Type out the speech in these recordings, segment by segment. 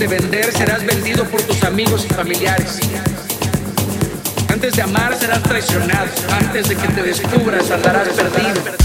de vender serás vendido por tus amigos y familiares. Antes de amar serás traicionado. Antes de que te descubras andarás perdido.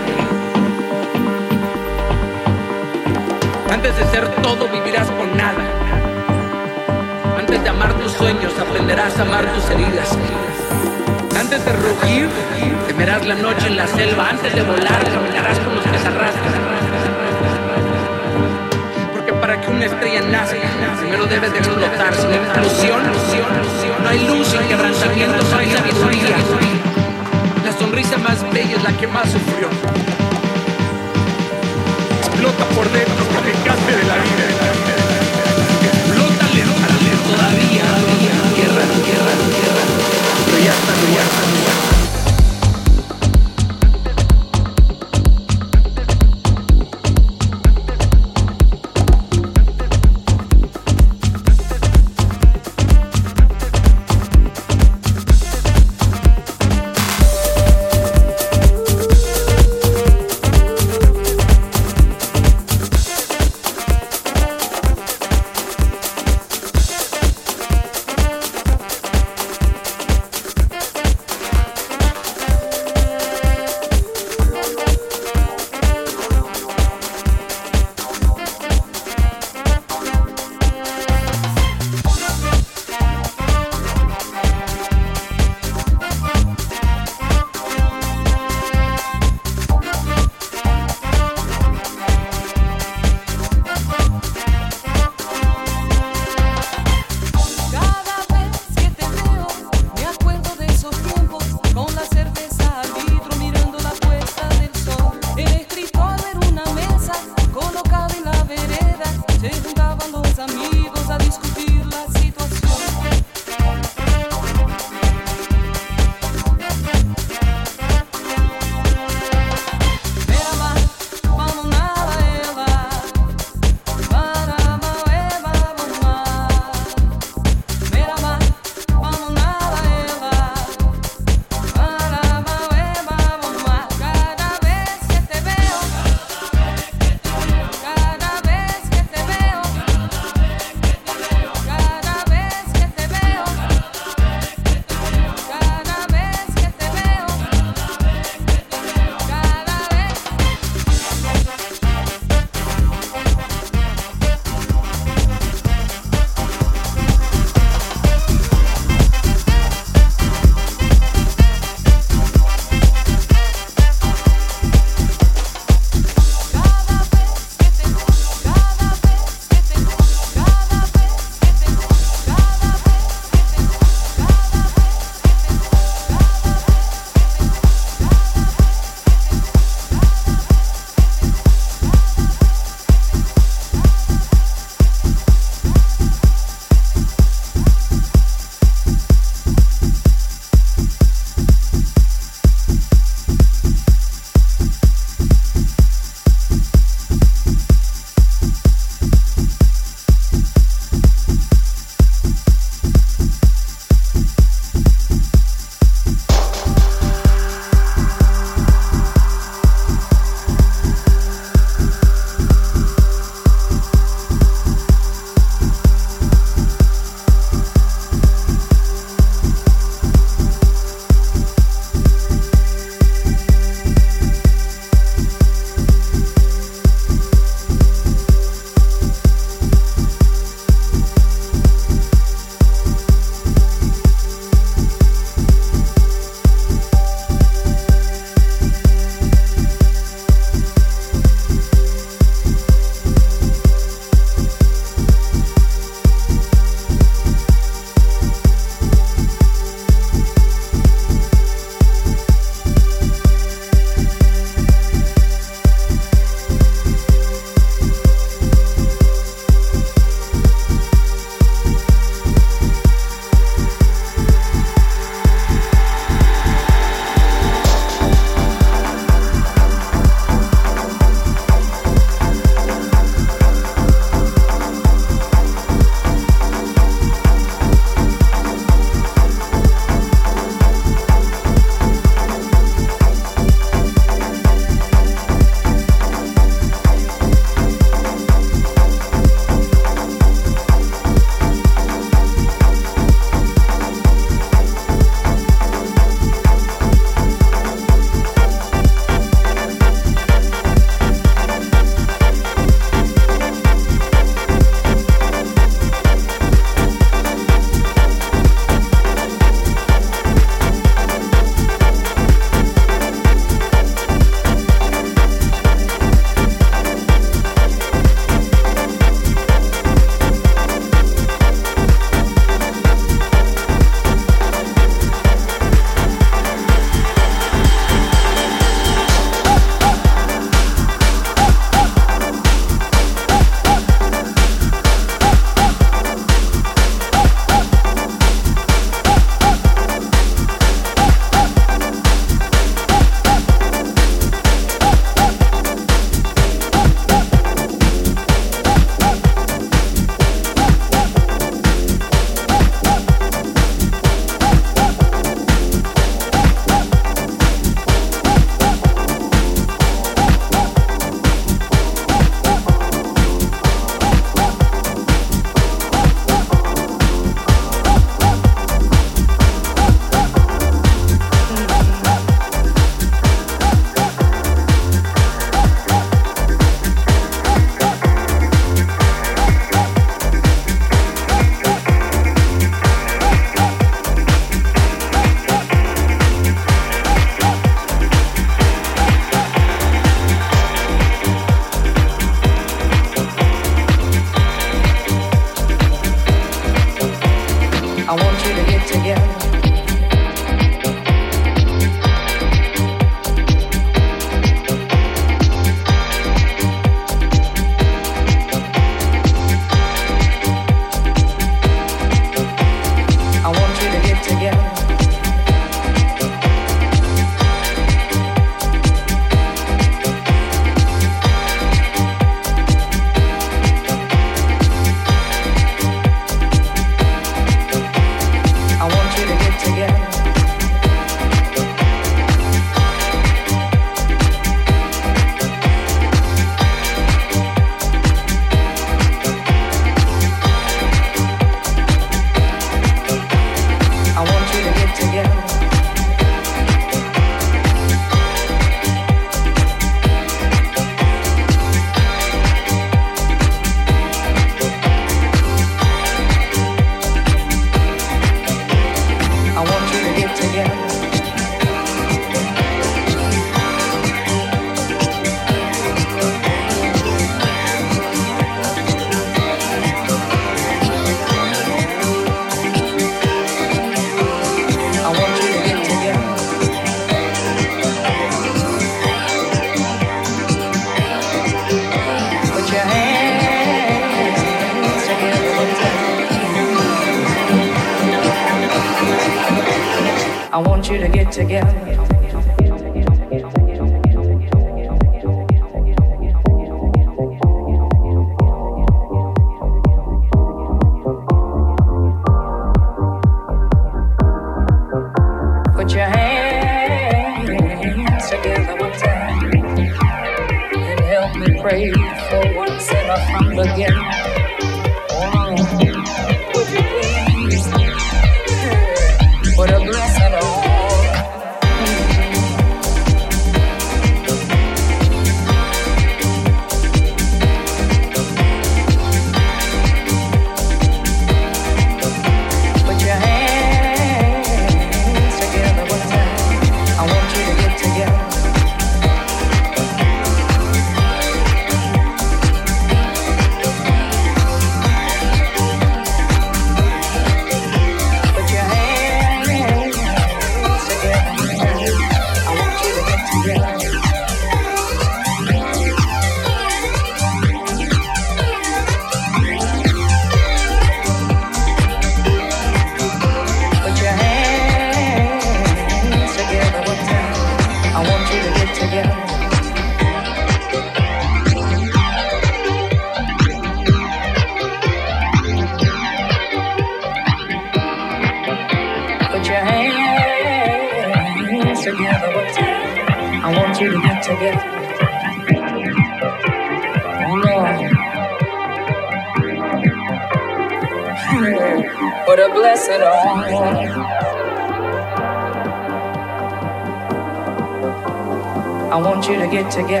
together.